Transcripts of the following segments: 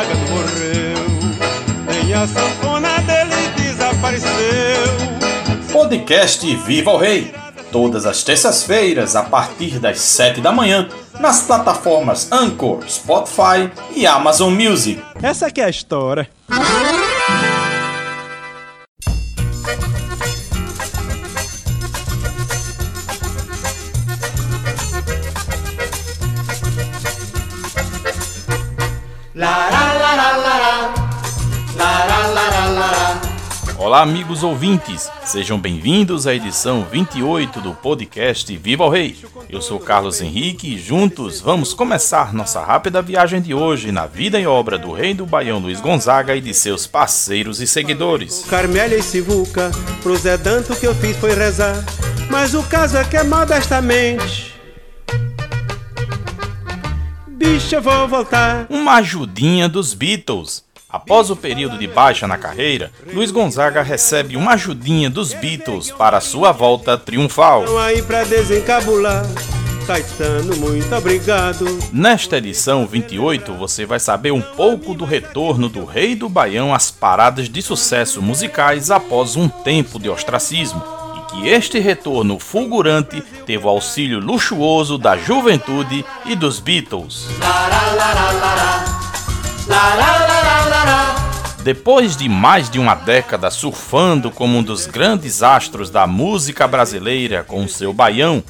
Gonzaga morreu, nem a sanfona dele desapareceu. Podcast Viva o Rei, todas as terças-feiras a partir das 7 da manhã, nas plataformas Anchor, Spotify e Amazon Music. Essa que é a história. Olá, amigos ouvintes, sejam bem-vindos à edição 28 do podcast Viva o Rei. Eu sou Carlos Henrique e juntos vamos começar nossa rápida viagem de hoje na vida e obra do rei do Baião Luiz Gonzaga e de seus parceiros e seguidores. Carmélia e Sivuca, pro Zé Danto que eu fiz foi rezar, mas o caso é que é modestamente. Bicho, eu vou voltar. Uma ajudinha dos Beatles. Após o período de baixa na carreira, Luiz Gonzaga recebe uma ajudinha dos Beatles para sua volta triunfal. Caetano, muito obrigado. Nesta edição 28, você vai saber um pouco do retorno do Rei do Baião às paradas de sucesso musicais após um tempo de ostracismo. E que este retorno fulgurante teve o auxílio luxuoso da juventude e dos Beatles. Depois de mais de uma década surfando como um dos grandes astros da música brasileira com seu baião,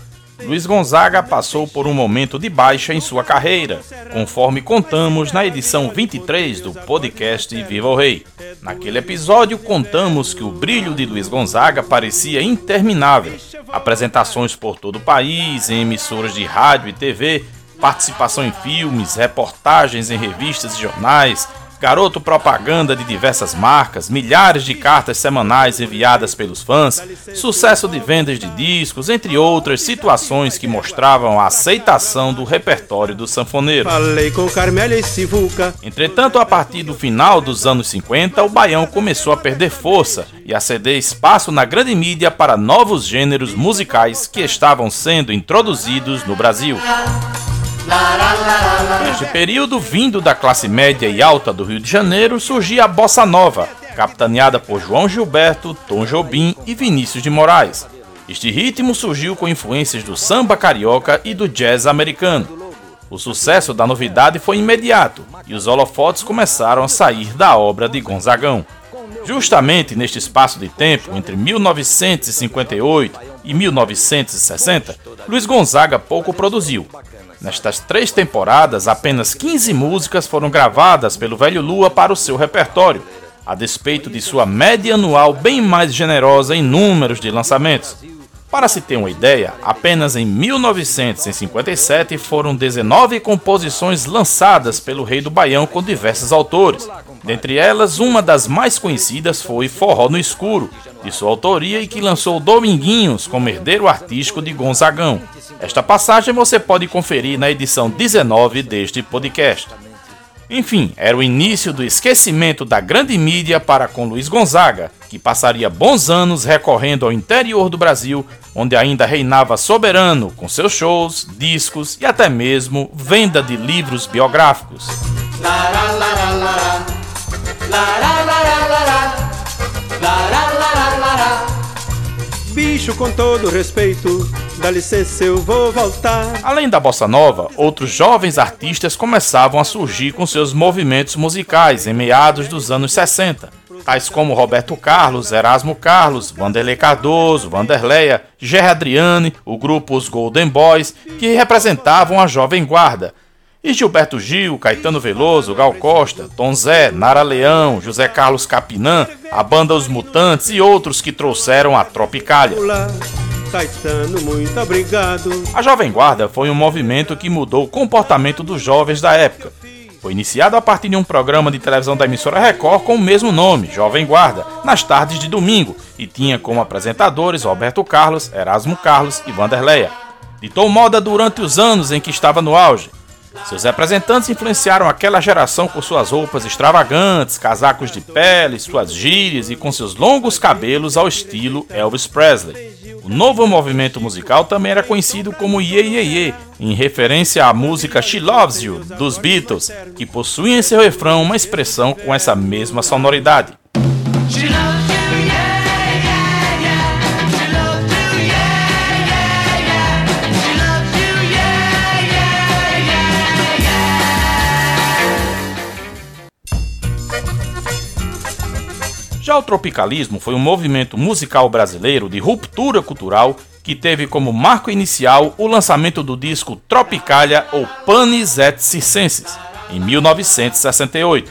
Luiz Gonzaga passou por um momento de baixa em sua carreira, conforme contamos na edição 23 do podcast Viva o Rei. Naquele episódio, contamos que o brilho de Luiz Gonzaga parecia interminável. Apresentações por todo o país, em emissoras de rádio e TV, participação em filmes, reportagens em revistas e jornais, garoto propaganda de diversas marcas, milhares de cartas semanais enviadas pelos fãs, sucesso de vendas de discos, entre outras situações que mostravam a aceitação do repertório do sanfoneiro. Falei com Carmélia e Sivuca. Entretanto, a partir do final dos anos 50, o baião começou a perder força e a ceder espaço na grande mídia para novos gêneros musicais que estavam sendo introduzidos no Brasil. Neste período, vindo da classe média e alta do Rio de Janeiro, surgia a bossa nova, capitaneada por João Gilberto, Tom Jobim e Vinícius de Moraes. Este ritmo surgiu com influências do samba carioca e do jazz americano. O sucesso da novidade foi imediato e os holofotes começaram a sair da obra de Gonzagão. Justamente neste espaço de tempo, entre 1958 e 1960, Luiz Gonzaga pouco produziu. Nestas três temporadas, apenas 15 músicas foram gravadas pelo Velho Lua para o seu repertório, a despeito de sua média anual bem mais generosa em números de lançamentos. Para se ter uma ideia, apenas em 1957 foram 19 composições lançadas pelo Rei do Baião com diversos autores. Dentre elas, uma das mais conhecidas foi Forró no Escuro, de sua autoria e que lançou Dominguinhos como herdeiro artístico de Gonzagão. Esta passagem você pode conferir na edição 19 deste podcast. Enfim, era o início do esquecimento da grande mídia para com Luiz Gonzaga, que passaria bons anos recorrendo ao interior do Brasil, onde ainda reinava soberano com seus shows, discos e até mesmo venda de livros biográficos. Bicho, com todo respeito, dá licença, eu vou voltar. Além da bossa nova, outros jovens artistas começavam a surgir com seus movimentos musicais em meados dos anos 60, tais como Roberto Carlos, Erasmo Carlos, Vanderlei Cardoso, Vanderleia, Gerry Adriane, o grupo Os Golden Boys, que representavam a jovem guarda, e Gilberto Gil, Caetano Veloso, Gal Costa, Tom Zé, Nara Leão, José Carlos Capinã, a banda Os Mutantes e outros que trouxeram a Tropicália. Caetano, muito obrigado. A Jovem Guarda foi um movimento que mudou o comportamento dos jovens da época. Foi iniciado a partir de um programa de televisão da emissora Record com o mesmo nome, Jovem Guarda, nas tardes de domingo, e tinha como apresentadores Roberto Carlos, Erasmo Carlos e Vanderleia. Ditou moda durante os anos em que estava no auge. Seus representantes influenciaram aquela geração com suas roupas extravagantes, casacos de pele, suas gírias e com seus longos cabelos ao estilo Elvis Presley. Novo movimento musical também era conhecido como Ye Ye Ye, em referência à música She Loves You, dos Beatles, que possuía em seu refrão uma expressão com essa mesma sonoridade. Já o tropicalismo foi um movimento musical brasileiro de ruptura cultural que teve como marco inicial o lançamento do disco Tropicalia ou Panis et Circenses, em 1968.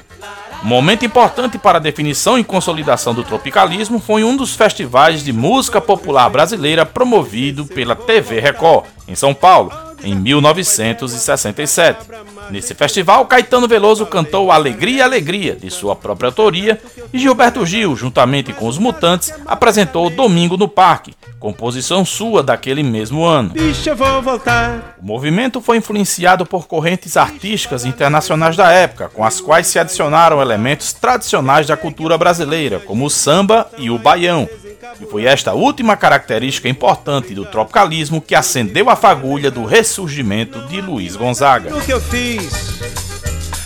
Um momento importante para a definição e consolidação do tropicalismo foi um dos festivais de música popular brasileira promovido pela TV Record, em São Paulo, em 1967. Nesse festival, Caetano Veloso cantou Alegria, Alegria, de sua própria autoria, e Gilberto Gil, juntamente com os Mutantes, apresentou Domingo no Parque, composição sua daquele mesmo ano. O movimento foi influenciado por correntes artísticas internacionais da época, com as quais se adicionaram elementos tradicionais da cultura brasileira, como o samba e o baião, e foi esta última característica importante do tropicalismo que acendeu a fagulha do ressurgimento de Luiz Gonzaga. O que eu fiz?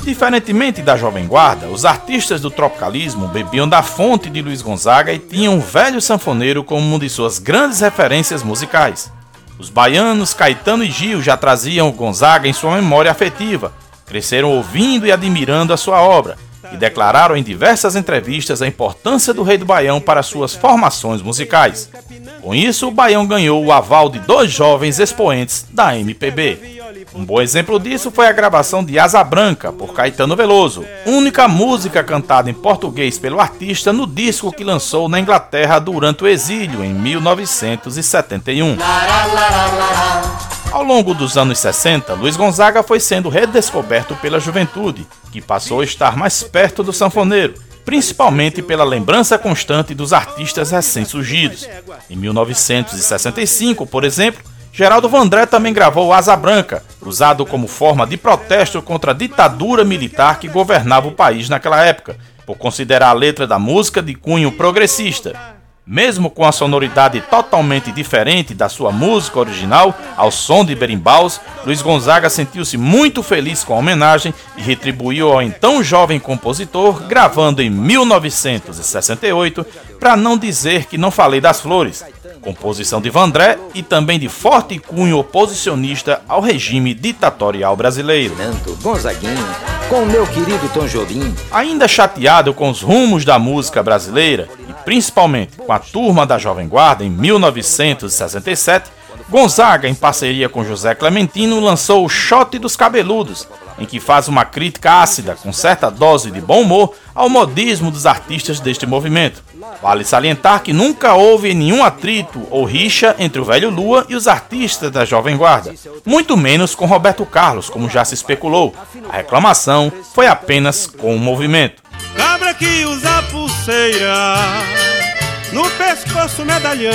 Diferentemente da Jovem Guarda, os artistas do tropicalismo bebiam da fonte de Luiz Gonzaga e tinham o velho sanfoneiro como uma de suas grandes referências musicais. Os baianos Caetano e Gil já traziam Gonzaga em sua memória afetiva, cresceram ouvindo e admirando a sua obra, e declararam em diversas entrevistas a importância do Rei do Baião para suas formações musicais. Com isso, o Baião ganhou o aval de dois jovens expoentes da MPB. Um bom exemplo disso foi a gravação de Asa Branca, por Caetano Veloso, única música cantada em português pelo artista no disco que lançou na Inglaterra durante o exílio em 1971. Ao longo dos anos 60, Luiz Gonzaga foi sendo redescoberto pela juventude, que passou a estar mais perto do sanfoneiro, principalmente pela lembrança constante dos artistas recém-surgidos. Em 1965, por exemplo, Geraldo Vandré também gravou Asa Branca, usado como forma de protesto contra a ditadura militar que governava o país naquela época, por considerar a letra da música de cunho progressista. Mesmo com a sonoridade totalmente diferente da sua música original, ao som de berimbaus, Luiz Gonzaga sentiu-se muito feliz com a homenagem e retribuiu ao então jovem compositor, gravando em 1968, para não dizer que não falei das flores, composição de Vandré e também de forte cunho oposicionista ao regime ditatorial brasileiro. Ainda chateado com os rumos da música brasileira, principalmente com a turma da Jovem Guarda em 1967, Gonzaga, em parceria com José Clementino, lançou o Shot dos Cabeludos, em que faz uma crítica ácida, com certa dose de bom humor, ao modismo dos artistas deste movimento. Vale salientar que nunca houve nenhum atrito ou rixa entre o velho Lua e os artistas da Jovem Guarda, muito menos com Roberto Carlos, como já se especulou. A reclamação foi apenas com o movimento. Cabra que usa pulseira, no pescoço medalhão.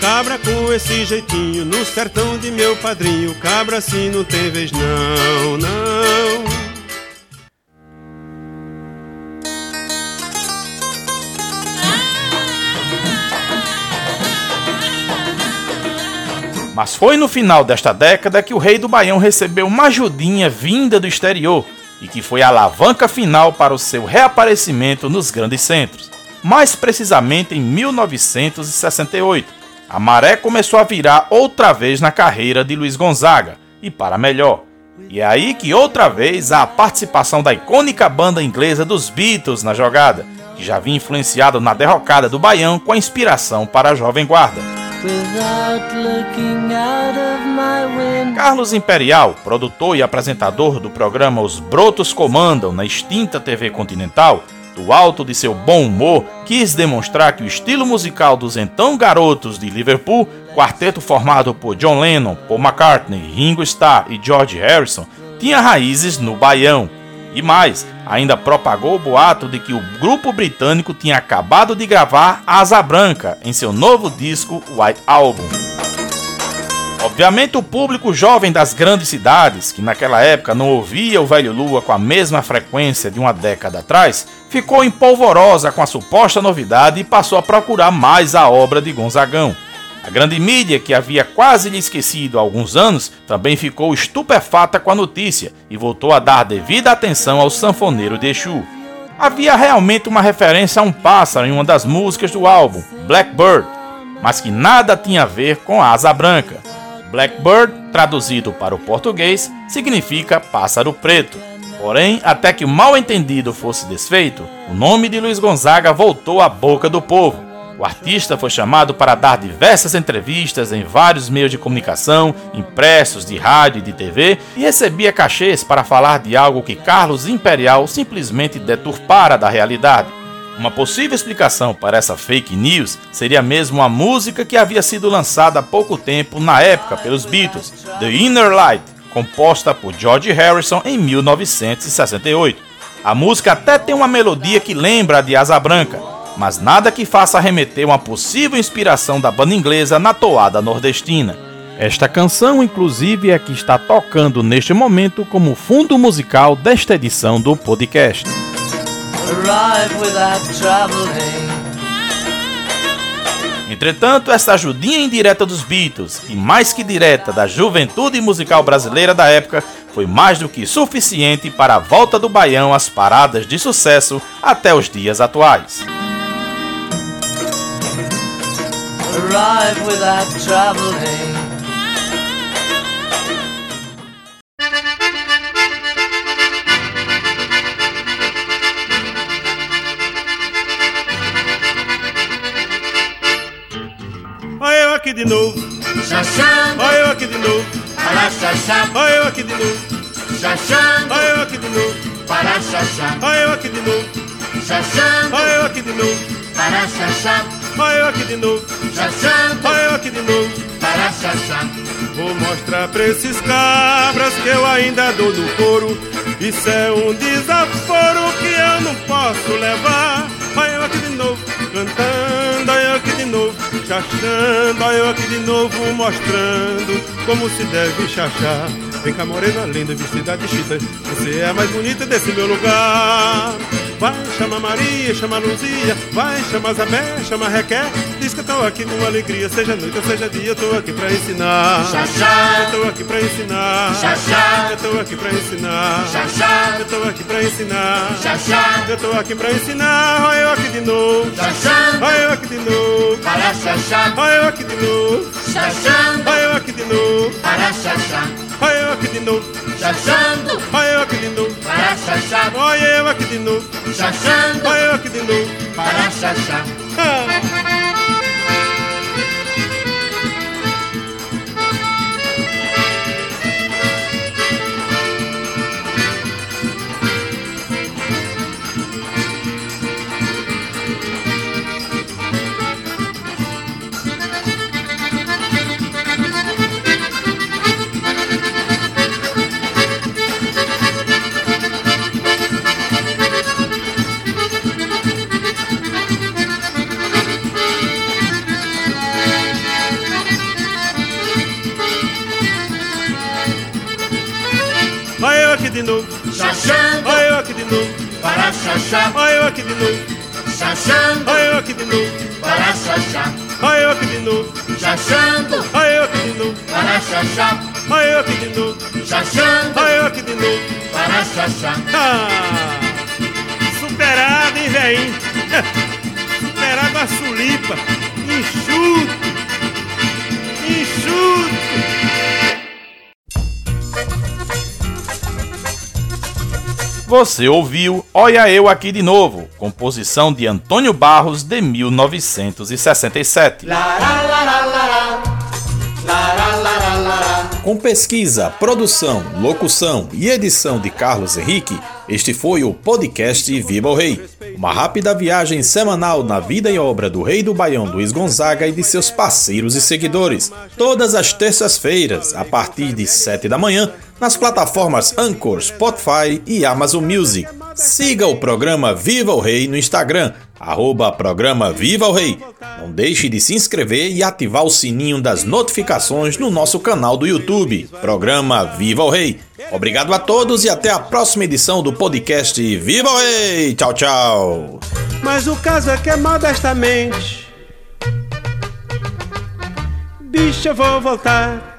Cabra com esse jeitinho, no sertão de meu padrinho. Cabra assim não tem vez, não, não. Mas foi no final desta década que o Rei do Baião recebeu uma ajudinha vinda do exterior e que foi a alavanca final para o seu reaparecimento nos grandes centros. Mais precisamente em 1968, a maré começou a virar outra vez na carreira de Luiz Gonzaga, e para melhor. E é aí que outra vez há a participação da icônica banda inglesa dos Beatles na jogada, que já havia influenciado na derrocada do Baião com a inspiração para a Jovem Guarda. Carlos Imperial, produtor e apresentador do programa Os Brotos Comandam na extinta TV Continental, do alto de seu bom humor, quis demonstrar que o estilo musical dos então garotos de Liverpool, quarteto formado por John Lennon, Paul McCartney, Ringo Starr e George Harrison, tinha raízes no baião. E mais, ainda propagou o boato de que o grupo britânico tinha acabado de gravar Asa Branca em seu novo disco White Album. Obviamente, o público jovem das grandes cidades, que naquela época não ouvia o Velho Lua com a mesma frequência de uma década atrás, ficou empolvorosa com a suposta novidade e passou a procurar mais a obra de Gonzagão. A grande mídia, que havia quase lhe esquecido há alguns anos, também ficou estupefata com a notícia e voltou a dar devida atenção ao sanfoneiro de Exu. Havia realmente uma referência a um pássaro em uma das músicas do álbum, Blackbird, mas que nada tinha a ver com a asa branca. Blackbird, traduzido para o português, significa pássaro preto. Porém, até que o mal entendido fosse desfeito, o nome de Luiz Gonzaga voltou à boca do povo. O artista foi chamado para dar diversas entrevistas em vários meios de comunicação, impressos, de rádio e de TV, e recebia cachês para falar de algo que Carlos Imperial simplesmente deturpara da realidade. Uma possível explicação para essa fake news seria mesmo a música que havia sido lançada há pouco tempo na época pelos Beatles, The Inner Light, composta por George Harrison em 1968. A música até tem uma melodia que lembra a de Asa Branca, mas nada que faça remeter uma possível inspiração da banda inglesa na toada nordestina. Esta canção, inclusive, é que está tocando neste momento como fundo musical desta edição do podcast. Entretanto, esta ajudinha indireta dos Beatles, e mais que direta da juventude musical brasileira da época, foi mais do que suficiente para a volta do Baião às paradas de sucesso até os dias atuais. Arrive without traveling. aqui de novo. Chachando. Olha eu aqui de novo. Para chachar. Olha eu aqui de novo. Chachando. Olha eu aqui de novo. Para chachar. Olha eu aqui de novo. Chachando. Olha eu aqui de novo. Para chachar. Olha eu aqui de novo. Chachando. Olha eu aqui de novo. Para chachar. Vou mostrar pra esses cabras que eu ainda dou no couro. Isso é um desaforo que eu não posso levar. Olha eu aqui de novo, cantando, olha eu aqui de novo, chachando, olha eu aqui de novo, mostrando como se deve chachar. Vem cá, morena linda, vestida de chita, você é a mais bonita desse meu lugar. Vai, chama Maria, chama Luzia, vai, chama Zabé, chama Requer. Diz que eu tô aqui com alegria, seja noite ou seja dia, eu tô aqui pra ensinar. Xaxá, eu tô aqui pra ensinar. Xaxá, eu tô aqui pra ensinar. Xaxá, eu tô aqui pra ensinar. Xaxá, eu tô aqui pra ensinar. Olha eu aqui de novo. Xaxá, olha eu aqui de novo. Para xaxá, olha eu aqui de novo. Xaxá, olha eu aqui de novo. Para xaxá. Olha eu aqui de novo, chachando. Olha eu aqui de novo, para chachar. Olha eu aqui de novo, chachando. Olha eu aqui de novo, para chachar. Ah. Para chachar. Olha eu aqui de novo, chachando. Olha eu aqui de novo, para chachar. Olha eu aqui de novo, chachando. Olha eu aqui de novo, para chachar. Olha eu aqui de novo, chachando. Olha eu aqui de novo, para chachar. Ah, superado, hein, velhinho? superado a sulipa, enxuto, enxuto. Você ouviu Olha Eu Aqui de Novo, composição de Antônio Barros de 1967. Com pesquisa, produção, locução e edição de Carlos Henrique, este foi o podcast Viva o Rei. Uma rápida viagem semanal na vida e obra do rei do Baião Luiz Gonzaga e de seus parceiros e seguidores. Todas as terças-feiras, a partir de 7 da manhã, nas plataformas Anchor, Spotify e Amazon Music. Siga o programa Viva o Rei no Instagram, arroba programa Viva o Rei. Não deixe de se inscrever e ativar o sininho das notificações no nosso canal do YouTube, programa Viva o Rei. Obrigado a todos e até a próxima edição do podcast Viva o Rei. Tchau, tchau. Mas o caso é que é modestamente. Bicho, eu vou voltar